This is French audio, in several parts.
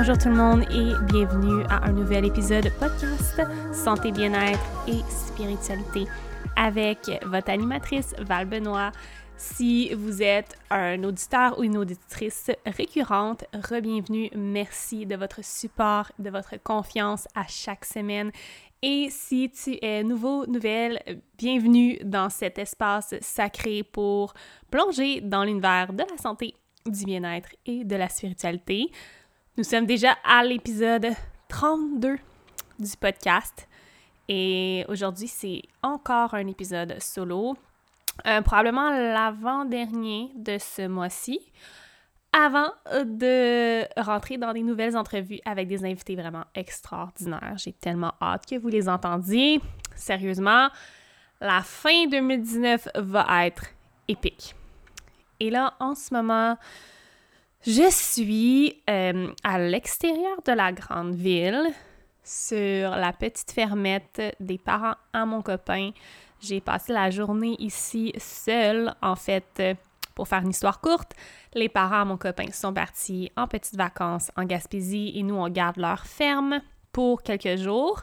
Bonjour tout le monde et bienvenue à un nouvel épisode podcast Santé, bien-être et spiritualité avec votre animatrice Val Benoît. Si vous êtes un auditeur ou une auditrice récurrente, re-bienvenue. Merci de votre support, de votre confiance à chaque semaine. Et si tu es nouveau, nouvelle, bienvenue dans cet espace sacré pour plonger dans l'univers de la santé, du bien-être et de la spiritualité. Nous sommes déjà à l'épisode 32 du podcast et aujourd'hui c'est encore un épisode solo, euh, probablement l'avant-dernier de ce mois-ci, avant de rentrer dans des nouvelles entrevues avec des invités vraiment extraordinaires. J'ai tellement hâte que vous les entendiez. Sérieusement, la fin 2019 va être épique. Et là, en ce moment, je suis euh, à l'extérieur de la grande ville, sur la petite fermette des parents à mon copain. J'ai passé la journée ici seule, en fait, pour faire une histoire courte. Les parents à mon copain sont partis en petites vacances en Gaspésie et nous, on garde leur ferme pour quelques jours.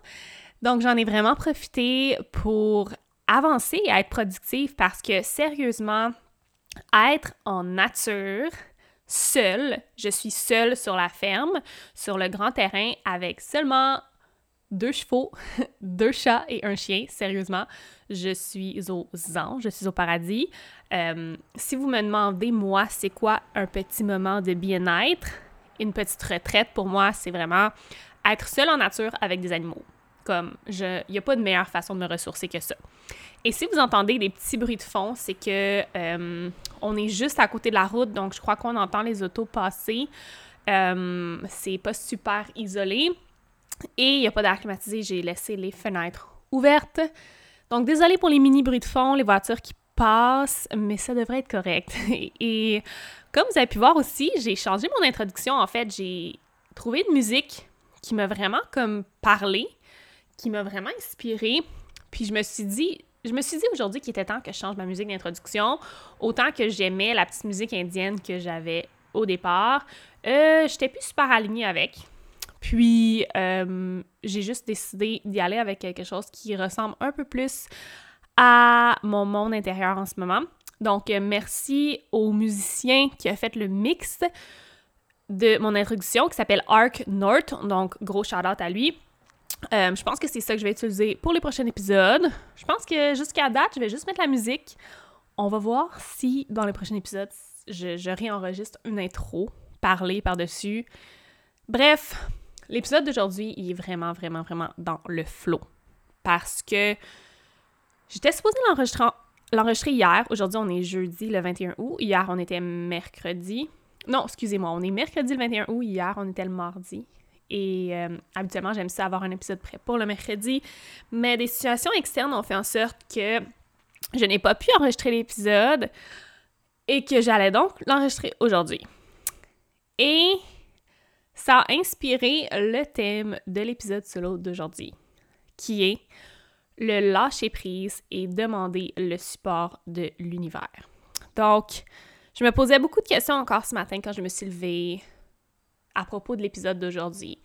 Donc, j'en ai vraiment profité pour avancer et être productive parce que, sérieusement, être en nature, seule. Je suis seule sur la ferme, sur le grand terrain, avec seulement deux chevaux, deux chats et un chien. Sérieusement, je suis aux anges, je suis au paradis. Euh, si vous me demandez, moi, c'est quoi un petit moment de bien-être, une petite retraite, pour moi, c'est vraiment être seule en nature avec des animaux. Comme, il n'y a pas de meilleure façon de me ressourcer que ça. Et si vous entendez des petits bruits de fond, c'est que euh, on est juste à côté de la route, donc je crois qu'on entend les autos passer. Euh, c'est pas super isolé. Et il n'y a pas d'air climatisé, j'ai laissé les fenêtres ouvertes. Donc désolé pour les mini bruits de fond, les voitures qui passent, mais ça devrait être correct. Et comme vous avez pu voir aussi, j'ai changé mon introduction. En fait, j'ai trouvé une musique qui m'a vraiment comme parlé, qui m'a vraiment inspirée. Puis je me suis dit, je me suis dit aujourd'hui qu'il était temps que je change ma musique d'introduction, autant que j'aimais la petite musique indienne que j'avais au départ. Euh, J'étais plus super alignée avec. Puis, euh, j'ai juste décidé d'y aller avec quelque chose qui ressemble un peu plus à mon monde intérieur en ce moment. Donc, euh, merci au musicien qui a fait le mix de mon introduction qui s'appelle Ark North. Donc, gros shout out à lui. Euh, je pense que c'est ça que je vais utiliser pour les prochains épisodes. Je pense que jusqu'à date, je vais juste mettre la musique. On va voir si dans les prochains épisodes, je, réenregistre une intro, parler par-dessus. Bref, l'épisode d'aujourd'hui, il est vraiment, vraiment, vraiment dans le flow. Parce que j'étais supposée l'enregistrer hier. Aujourd'hui, on est jeudi le 21 août. Hier, on était mercredi. Non, excusez-moi, on est mercredi le 21 août. Hier, on était le mardi. Et euh, habituellement, j'aime ça avoir un épisode prêt pour le mercredi. Mais des situations externes ont fait en sorte que je n'ai pas pu enregistrer l'épisode et que j'allais donc l'enregistrer aujourd'hui. Et ça a inspiré le thème de l'épisode solo d'aujourd'hui, qui est le lâcher prise et demander le support de l'univers. Donc, je me posais beaucoup de questions encore ce matin quand je me suis levée, à propos de l'épisode d'aujourd'hui.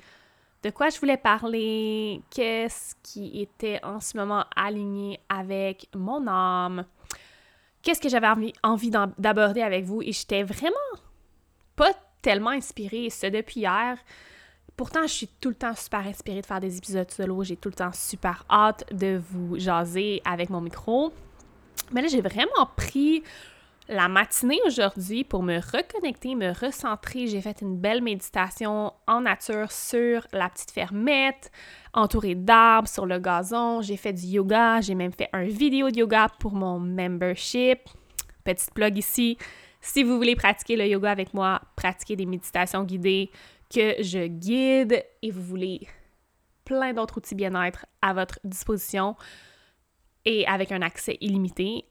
De quoi je voulais parler, qu'est-ce qui était en ce moment aligné avec mon âme, qu'est-ce que j'avais envie, d'aborder avec vous? Et j'étais vraiment pas tellement inspirée, ce depuis hier. Pourtant, je suis tout le temps super inspirée de faire des épisodes solo. J'ai tout le temps super hâte de vous jaser avec mon micro. Mais là, j'ai vraiment pris la matinée aujourd'hui pour me reconnecter, me recentrer. J'ai fait une belle méditation en nature sur la petite fermette, entourée d'arbres sur le gazon. J'ai fait du yoga, j'ai même fait un vidéo de yoga pour mon membership. Petite plug ici. Si vous voulez pratiquer le yoga avec moi, pratiquer des méditations guidées que je guide et vous voulez plein d'autres outils bien-être à votre disposition et avec un accès illimité,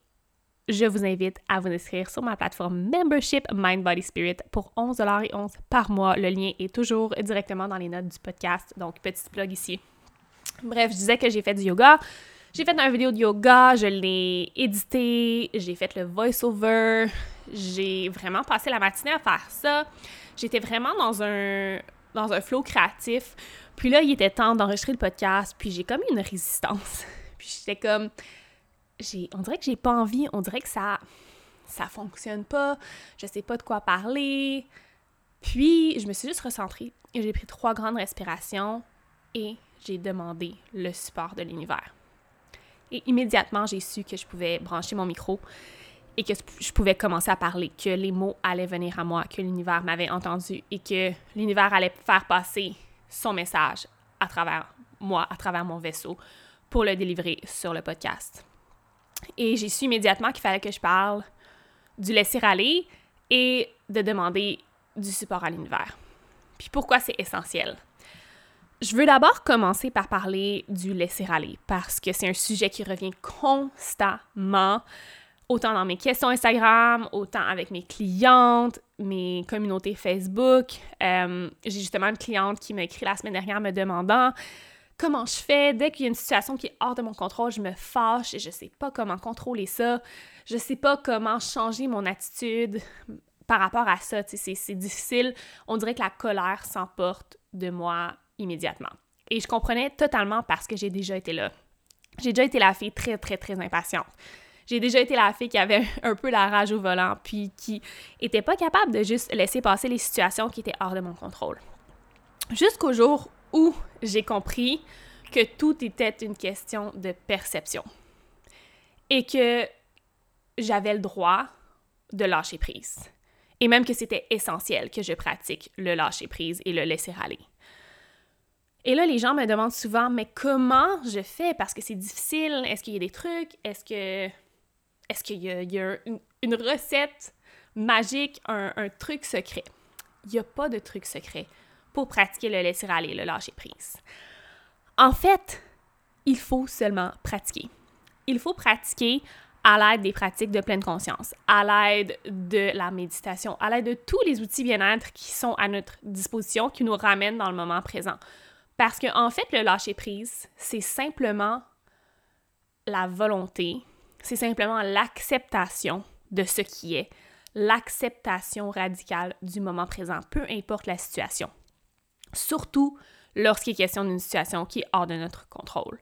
je vous invite à vous inscrire sur ma plateforme Membership Mind Body Spirit pour 11,11$ par mois. Le lien est toujours directement dans les notes du podcast, donc petit blog ici. Bref, je disais que j'ai fait du yoga. J'ai fait une vidéo de yoga, je l'ai édité, j'ai fait le voice-over, j'ai vraiment passé la matinée à faire ça. J'étais vraiment dans un, dans un flow créatif. Puis là, il était temps d'enregistrer le podcast, puis j'ai comme une résistance. Puis j'étais comme, on dirait que j'ai pas envie, on dirait que ça, ça fonctionne pas, je sais pas de quoi parler. Puis je me suis juste recentrée et j'ai pris trois grandes respirations et j'ai demandé le support de l'univers. Et immédiatement, j'ai su que je pouvais brancher mon micro et que je pouvais commencer à parler, que les mots allaient venir à moi, que l'univers m'avait entendu et que l'univers allait faire passer son message à travers moi, à travers mon vaisseau, pour le délivrer sur le podcast. Et j'ai su immédiatement qu'il fallait que je parle du laisser aller et de demander du support à l'univers. Puis pourquoi c'est essentiel? Je veux d'abord commencer par parler du laisser aller parce que c'est un sujet qui revient constamment, autant dans mes questions Instagram, autant avec mes clientes, mes communautés Facebook. Euh, j'ai justement une cliente qui m'a écrit la semaine dernière me demandant comment je fais. Dès qu'il y a une situation qui est hors de mon contrôle, je me fâche et je sais pas comment contrôler ça. Je sais pas comment changer mon attitude par rapport à ça. C'est difficile. On dirait que la colère s'emporte de moi immédiatement. Et je comprenais totalement parce que j'ai déjà été là. J'ai déjà été la fille très, très, très impatiente. J'ai déjà été la fille qui avait un peu la rage au volant, puis qui était pas capable de juste laisser passer les situations qui étaient hors de mon contrôle. Jusqu'au jour où j'ai compris que tout était une question de perception et que j'avais le droit de lâcher prise. Et même que c'était essentiel que je pratique le lâcher prise et le laisser aller. Et là, les gens me demandent souvent, mais comment je fais? Parce que c'est difficile. Est-ce qu'il y a des trucs? Est-ce que est-ce qu'il y a, une, recette magique, un, truc secret? Il n'y a pas de truc secret pour pratiquer le laisser aller, le lâcher prise. En fait, il faut seulement pratiquer. Il faut pratiquer à l'aide des pratiques de pleine conscience, à l'aide de la méditation, à l'aide de tous les outils bien-être qui sont à notre disposition, qui nous ramènent dans le moment présent. Parce que, en fait, le lâcher prise, c'est simplement la volonté, c'est simplement l'acceptation de ce qui est, l'acceptation radicale du moment présent, peu importe la situation. Surtout lorsqu'il est question d'une situation qui est hors de notre contrôle.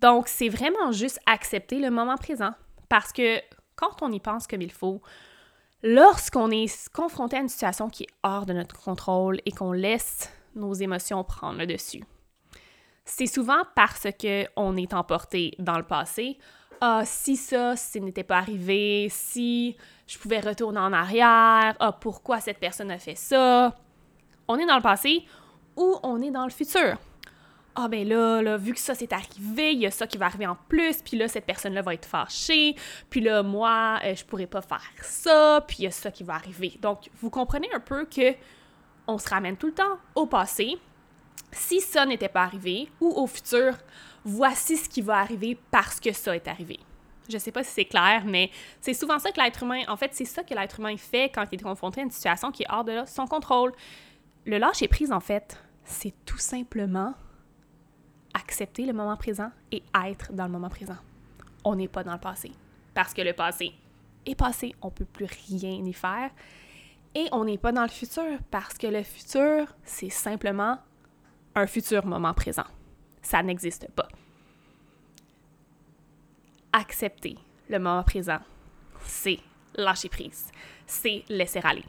Donc, c'est vraiment juste accepter le moment présent. Parce que quand on y pense comme il faut, lorsqu'on est confronté à une situation qui est hors de notre contrôle et qu'on laisse nos émotions prendre le dessus. C'est souvent parce qu'on est emporté dans le passé. Ah, si ça, ce n'était pas arrivé, si je pouvais retourner en arrière, ah, pourquoi cette personne a fait ça? On est dans le passé ou on est dans le futur. Ah ben là, là, vu que ça s'est arrivé, il y a ça qui va arriver en plus, puis là, cette personne-là va être fâchée, puis là, moi, euh, je pourrais pas faire ça, puis il y a ça qui va arriver. Donc, vous comprenez un peu que on se ramène tout le temps au passé. Si ça n'était pas arrivé, ou au futur, voici ce qui va arriver parce que ça est arrivé. Je sais pas si c'est clair, mais c'est souvent ça que l'être humain, en fait, c'est ça que l'être humain fait quand il est confronté à une situation qui est hors de son contrôle. Le lâcher prise, en fait, c'est tout simplement accepter le moment présent et être dans le moment présent. On n'est pas dans le passé. Parce que le passé est passé, on peut plus rien y faire. Et on n'est pas dans le futur parce que le futur, c'est simplement un futur moment présent. Ça n'existe pas. Accepter le moment présent, c'est lâcher prise, c'est laisser aller.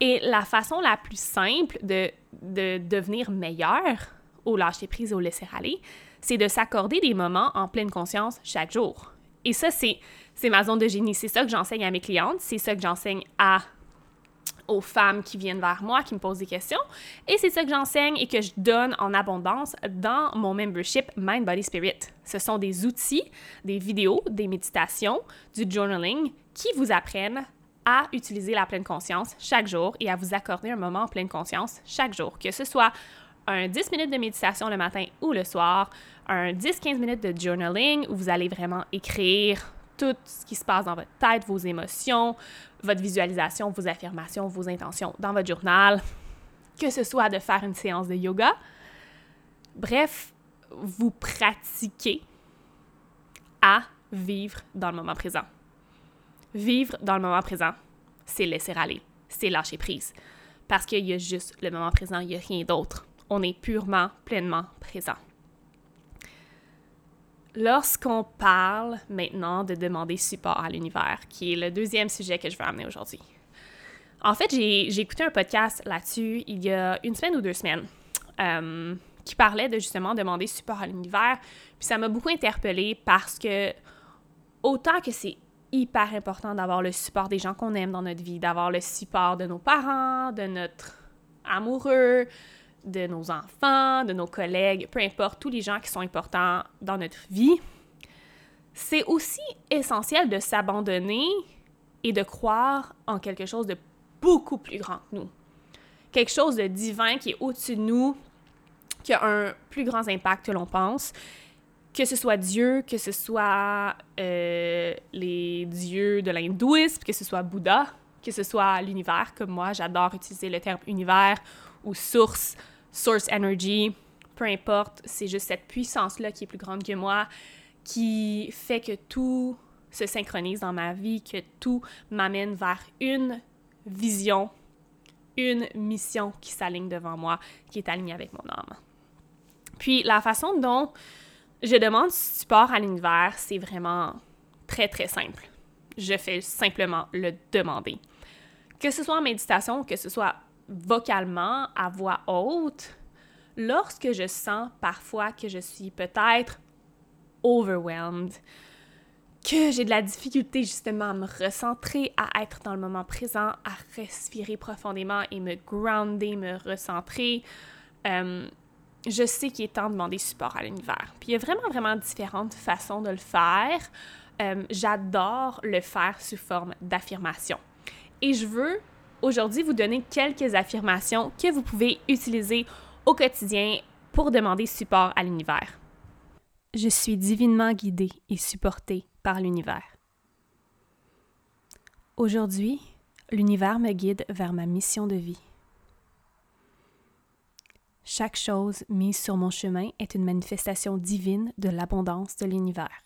Et la façon la plus simple de, de devenir meilleur au lâcher prise et au laisser aller, c'est de s'accorder des moments en pleine conscience chaque jour. Et ça, c'est ma zone de génie. C'est ça que j'enseigne à mes clientes, c'est ça que j'enseigne à aux femmes qui viennent vers moi, qui me posent des questions. Et c'est ça que j'enseigne et que je donne en abondance dans mon membership Mind Body Spirit. Ce sont des outils, des vidéos, des méditations, du journaling qui vous apprennent à utiliser la pleine conscience chaque jour et à vous accorder un moment en pleine conscience chaque jour, que ce soit un 10 minutes de méditation le matin ou le soir, un 10-15 minutes de journaling où vous allez vraiment écrire tout ce qui se passe dans votre tête, vos émotions, votre visualisation, vos affirmations, vos intentions dans votre journal, que ce soit de faire une séance de yoga. Bref, vous pratiquez à vivre dans le moment présent. Vivre dans le moment présent, c'est laisser aller, c'est lâcher prise. Parce qu'il y a juste le moment présent, il n'y a rien d'autre. On est purement, pleinement présent. Lorsqu'on parle maintenant de demander support à l'univers, qui est le deuxième sujet que je veux amener aujourd'hui. En fait, j'ai écouté un podcast là-dessus il y a une semaine ou deux semaines euh, qui parlait de justement demander support à l'univers. Puis ça m'a beaucoup interpellée parce que autant que c'est hyper important d'avoir le support des gens qu'on aime dans notre vie, d'avoir le support de nos parents, de notre amoureux, de nos enfants, de nos collègues, peu importe, tous les gens qui sont importants dans notre vie, c'est aussi essentiel de s'abandonner et de croire en quelque chose de beaucoup plus grand que nous. Quelque chose de divin qui est au-dessus de nous, qui a un plus grand impact que l'on pense. Que ce soit Dieu, que ce soit euh, les dieux de l'hindouisme, que ce soit Bouddha, que ce soit l'univers, comme moi, j'adore utiliser le terme univers ou source, source energy, peu importe, c'est juste cette puissance-là qui est plus grande que moi, qui fait que tout se synchronise dans ma vie, que tout m'amène vers une vision, une mission qui s'aligne devant moi, qui est alignée avec mon âme. Puis la façon dont je demande support à l'univers, c'est vraiment très très simple. Je fais simplement le demander. Que ce soit en méditation, que ce soit vocalement, à voix haute, lorsque je sens parfois que je suis peut-être overwhelmed, que j'ai de la difficulté justement à me recentrer, à être dans le moment présent, à respirer profondément et me grounder, me recentrer, euh, je sais qu'il est temps de demander support à l'univers. Puis il y a vraiment, vraiment différentes façons de le faire. Euh, j'adore le faire sous forme d'affirmation. Et je veux aujourd'hui vous donner quelques affirmations que vous pouvez utiliser au quotidien pour demander support à l'univers. Je suis divinement guidée et supportée par l'univers. Aujourd'hui, l'univers me guide vers ma mission de vie. Chaque chose mise sur mon chemin est une manifestation divine de l'abondance de l'univers.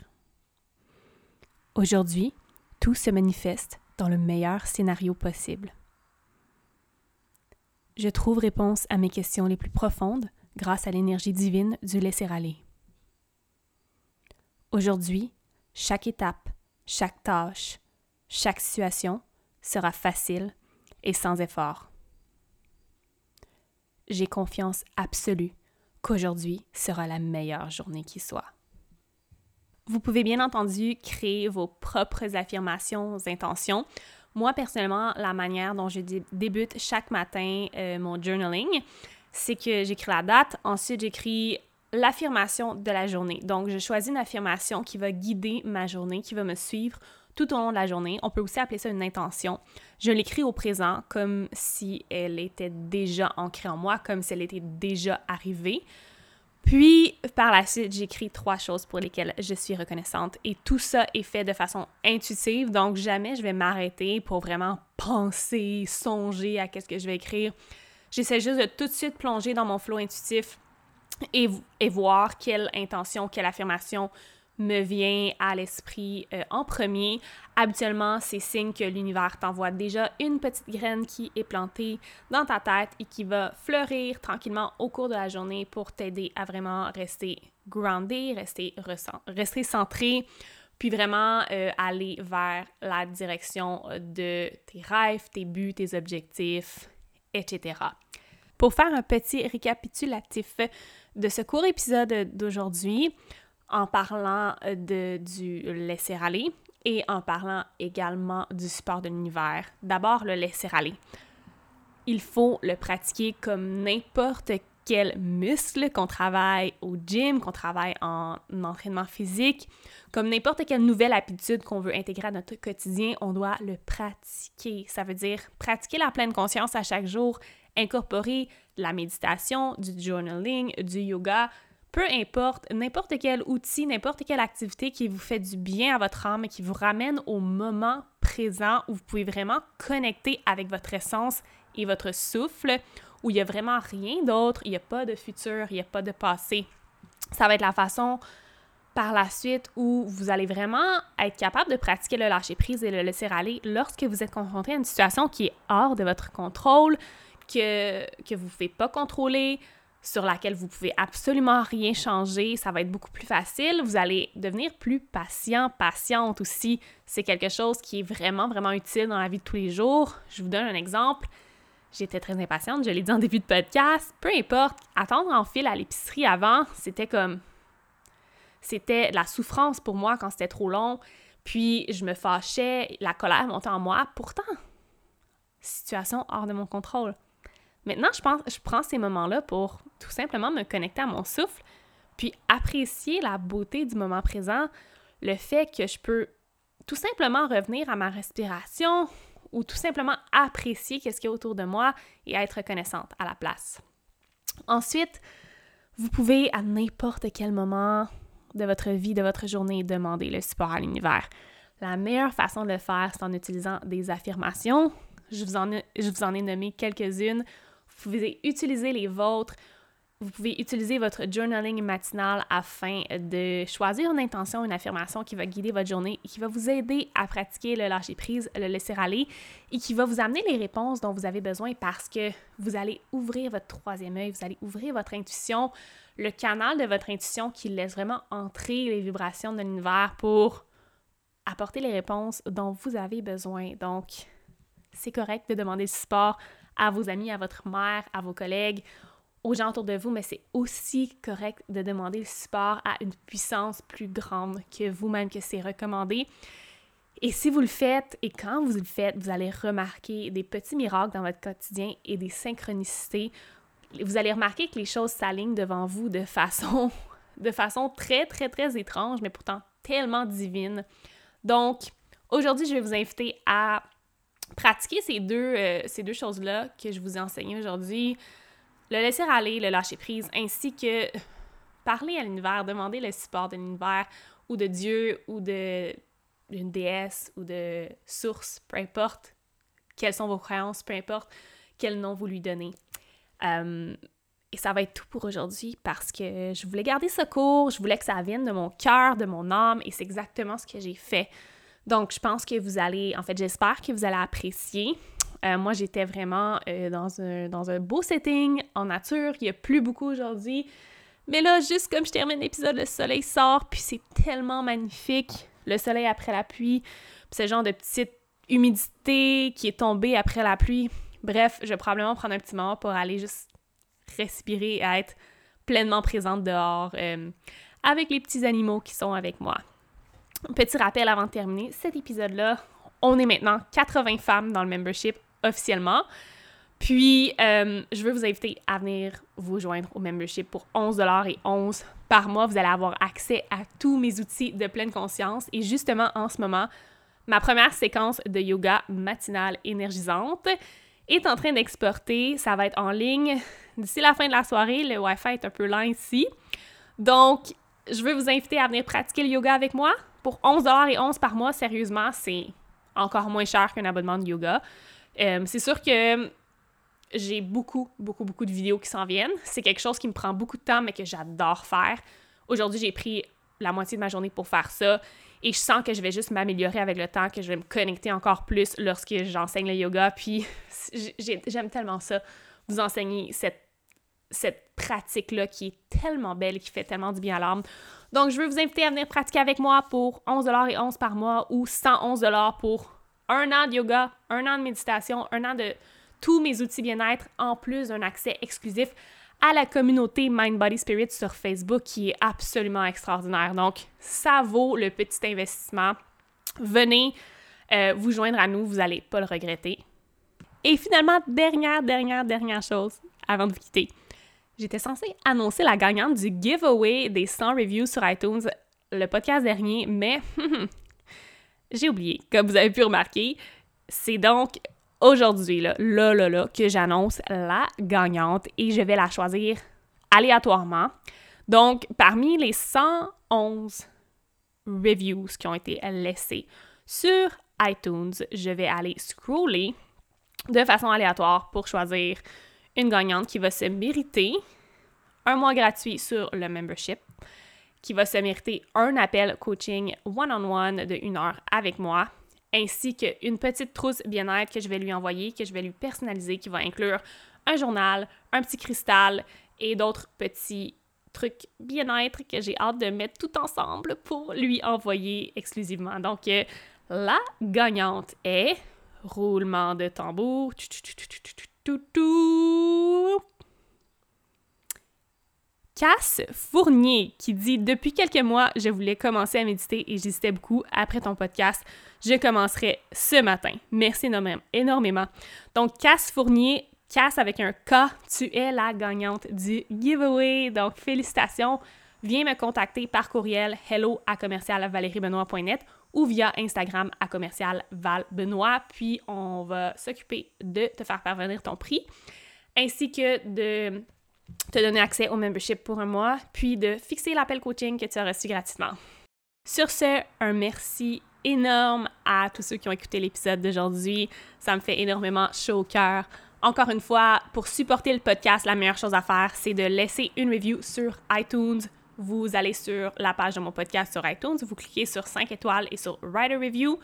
Aujourd'hui, tout se manifeste dans le meilleur scénario possible. Je trouve réponse à mes questions les plus profondes grâce à l'énergie divine du laisser-aller. Aujourd'hui, chaque étape, chaque tâche, chaque situation sera facile et sans effort. J'ai confiance absolue qu'aujourd'hui sera la meilleure journée qui soit. Vous pouvez bien entendu créer vos propres affirmations, intentions. Moi, personnellement, la manière dont je débute chaque matin euh, mon journaling, c'est que j'écris la date, ensuite j'écris l'affirmation de la journée. Donc, je choisis une affirmation qui va guider ma journée, qui va me suivre tout au long de la journée. On peut aussi appeler ça une intention. Je l'écris au présent comme si elle était déjà ancrée en moi, comme si elle était déjà arrivée. Puis, par la suite, j'écris trois choses pour lesquelles je suis reconnaissante. Et tout ça est fait de façon intuitive, donc jamais je vais m'arrêter pour vraiment penser, songer à qu'est-ce que je vais écrire. J'essaie juste de tout de suite plonger dans mon flot intuitif et, voir quelle intention, quelle affirmation me vient à l'esprit euh, en premier. Habituellement, c'est signe que l'univers t'envoie déjà une petite graine qui est plantée dans ta tête et qui va fleurir tranquillement au cours de la journée pour t'aider à vraiment rester groundé, rester, rester centré, puis vraiment euh, aller vers la direction de tes rêves, tes buts, tes objectifs, etc. Pour faire un petit récapitulatif de ce court épisode d'aujourd'hui, en parlant euh, de, du laisser-aller et en parlant également du support de l'univers. D'abord, le laisser-aller. Il faut le pratiquer comme n'importe quel muscle qu'on travaille au gym, qu'on travaille en entraînement physique, comme n'importe quelle nouvelle habitude qu'on veut intégrer à notre quotidien, on doit le pratiquer. Ça veut dire pratiquer la pleine conscience à chaque jour, incorporer la méditation, du journaling, du yoga, peu importe, n'importe quel outil, n'importe quelle activité qui vous fait du bien à votre âme, qui vous ramène au moment présent où vous pouvez vraiment connecter avec votre essence et votre souffle, où il n'y a vraiment rien d'autre, il n'y a pas de futur, il n'y a pas de passé. Ça va être la façon par la suite où vous allez vraiment être capable de pratiquer le lâcher-prise et le laisser aller lorsque vous êtes confronté à une situation qui est hors de votre contrôle, que, que vous ne pouvez pas contrôler, sur laquelle vous pouvez absolument rien changer, ça va être beaucoup plus facile. Vous allez devenir plus patient, patiente aussi. C'est quelque chose qui est vraiment, vraiment utile dans la vie de tous les jours. Je vous donne un exemple. J'étais très impatiente, je l'ai dit en début de podcast. Peu importe, attendre en fil à l'épicerie avant, c'était comme. C'était la souffrance pour moi quand c'était trop long. Puis je me fâchais, la colère montait en moi. Pourtant, situation hors de mon contrôle. Maintenant, je, pense, je prends ces moments-là pour tout simplement me connecter à mon souffle, puis apprécier la beauté du moment présent, le fait que je peux tout simplement revenir à ma respiration ou tout simplement apprécier ce qu'il y a autour de moi et être reconnaissante à la place. Ensuite, vous pouvez à n'importe quel moment de votre vie, de votre journée, demander le support à l'univers. La meilleure façon de le faire, c'est en utilisant des affirmations. Je vous en je vous en ai nommé quelques-unes vous pouvez utiliser les vôtres. Vous pouvez utiliser votre journaling matinal afin de choisir une intention, une affirmation qui va guider votre journée qui va vous aider à pratiquer le lâcher prise, le laisser aller et qui va vous amener les réponses dont vous avez besoin parce que vous allez ouvrir votre troisième œil, vous allez ouvrir votre intuition, le canal de votre intuition qui laisse vraiment entrer les vibrations de l'univers pour apporter les réponses dont vous avez besoin. Donc, c'est correct de demander le support à vos amis, à votre mère, à vos collègues, gens autour de vous, mais c'est aussi correct de demander le support à une puissance plus grande que vous-même, que c'est recommandé. Et si vous le faites, et quand vous le faites, vous allez remarquer des petits miracles dans votre quotidien et des synchronicités. Vous allez remarquer que les choses s'alignent devant vous de façon, de façon très, très, très étrange, mais pourtant tellement divine. Donc, aujourd'hui, je vais vous inviter à pratiquer ces deux, euh, ces deux choses-là que je vous ai enseignées aujourd'hui, le laisser aller, le lâcher prise, ainsi que parler à l'univers, demander le support de l'univers ou de Dieu ou d'une déesse ou de source, peu importe quelles sont vos croyances, peu importe quel nom vous lui donnez. Euh, et ça va être tout pour aujourd'hui parce que je voulais garder ce cours, je voulais que ça vienne de mon cœur, de mon âme, et c'est exactement ce que j'ai fait. Donc, je pense que vous allez, en fait, j'espère que vous allez apprécier. Euh, moi, j'étais vraiment euh, dans, un, beau setting, en nature. Il n'y a plus beaucoup aujourd'hui. Mais là, juste comme je termine l'épisode, le soleil sort, puis c'est tellement magnifique. Le soleil après la pluie, ce genre de petite humidité qui est tombée après la pluie. Bref, je vais probablement prendre un petit moment pour aller juste respirer et être pleinement présente dehors euh, avec les petits animaux qui sont avec moi. Petit rappel avant de terminer cet épisode-là, on est maintenant 80 femmes dans le membership officiellement. Puis, euh, je veux vous inviter à venir vous joindre au membership pour 11 et 11 par mois. Vous allez avoir accès à tous mes outils de pleine conscience. Et justement, en ce moment, ma première séquence de yoga matinale énergisante est en train d'exporter. Ça va être en ligne d'ici la fin de la soirée. Le Wi-Fi est un peu lent ici. Donc, je veux vous inviter à venir pratiquer le yoga avec moi pour 11 et 11 par mois, sérieusement, c'est encore moins cher qu'un abonnement de yoga. Euh, c'est sûr que j'ai beaucoup, beaucoup, beaucoup de vidéos qui s'en viennent. C'est quelque chose qui me prend beaucoup de temps, mais que j'adore faire. Aujourd'hui, j'ai pris la moitié de ma journée pour faire ça. Et je sens que je vais juste m'améliorer avec le temps, que je vais me connecter encore plus lorsque j'enseigne le yoga. Puis j'aime tellement ça, vous enseigner cette, pratique-là qui est tellement belle, qui fait tellement du bien à l'âme. Donc, je veux vous inviter à venir pratiquer avec moi pour 11 et 11 par mois ou 111 pour un an de yoga, un an de méditation, un an de tous mes outils bien-être, en plus d'un accès exclusif à la communauté Mind Body Spirit sur Facebook qui est absolument extraordinaire. Donc, ça vaut le petit investissement. Venez euh, vous joindre à nous, vous n'allez pas le regretter. Et finalement, dernière, dernière, dernière chose avant de vous quitter j'étais censée annoncer la gagnante du giveaway des 100 reviews sur iTunes le podcast dernier, mais j'ai oublié. Comme vous avez pu remarquer, c'est donc aujourd'hui, là, là, là, que j'annonce la gagnante et je vais la choisir aléatoirement. Donc, parmi les 111 reviews qui ont été laissés sur iTunes, je vais aller scroller de façon aléatoire pour choisir une gagnante qui va se mériter un mois gratuit sur le membership, qui va se mériter un appel coaching one-on-one de une heure avec moi, ainsi qu'une petite trousse bien-être que je vais lui envoyer, que je vais lui personnaliser, qui va inclure un journal, un petit cristal et d'autres petits trucs bien-être que j'ai hâte de mettre tout ensemble pour lui envoyer exclusivement. Donc, euh, la gagnante est roulement de tambour. Cass Fournier qui dit Depuis quelques mois, je voulais commencer à méditer et j'hésitais beaucoup. Après ton podcast, je commencerai ce matin. Merci énormément. Donc, Cass Fournier, Cass avec un K, tu es la gagnante du giveaway. Donc, félicitations. Viens me contacter par courriel hello à commercialvaleriebenoît.net ou via Instagram à commercial Benoît. Puis, on va s'occuper de te faire parvenir ton prix ainsi que de te donner accès au membership pour un mois, puis de fixer l'appel coaching que tu as reçu gratuitement. Sur ce, un merci énorme à tous ceux qui ont écouté l'épisode d'aujourd'hui. Ça me fait énormément chaud au cœur. Encore une fois, pour supporter le podcast, la meilleure chose à faire, c'est de laisser une review sur iTunes. Vous allez sur la page de mon podcast sur iTunes, vous cliquez sur 5 étoiles et sur Write a Review.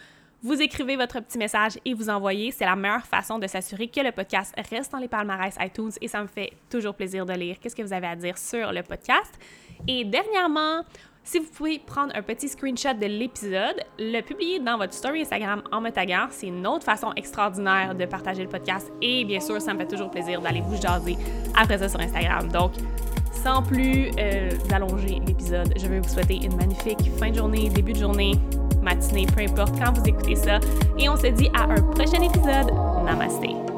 Vous écrivez votre petit message et vous envoyez. C'est la meilleure façon de s'assurer que le podcast reste dans les palmarès iTunes et ça me fait toujours plaisir de lire qu'est-ce que vous avez à dire sur le podcast. Et dernièrement, si vous pouvez prendre un petit screenshot de l'épisode, le publier dans votre story Instagram en me c'est une autre façon extraordinaire de partager le podcast. Et bien sûr, ça me fait toujours plaisir d'aller vous jaser après ça sur Instagram. Donc, sans plus euh, allonger l'épisode, je vais vous souhaiter une magnifique fin de journée, début de journée matinée, peu importe quand vous écoutez ça. Et on se dit à un prochain épisode. Namaste.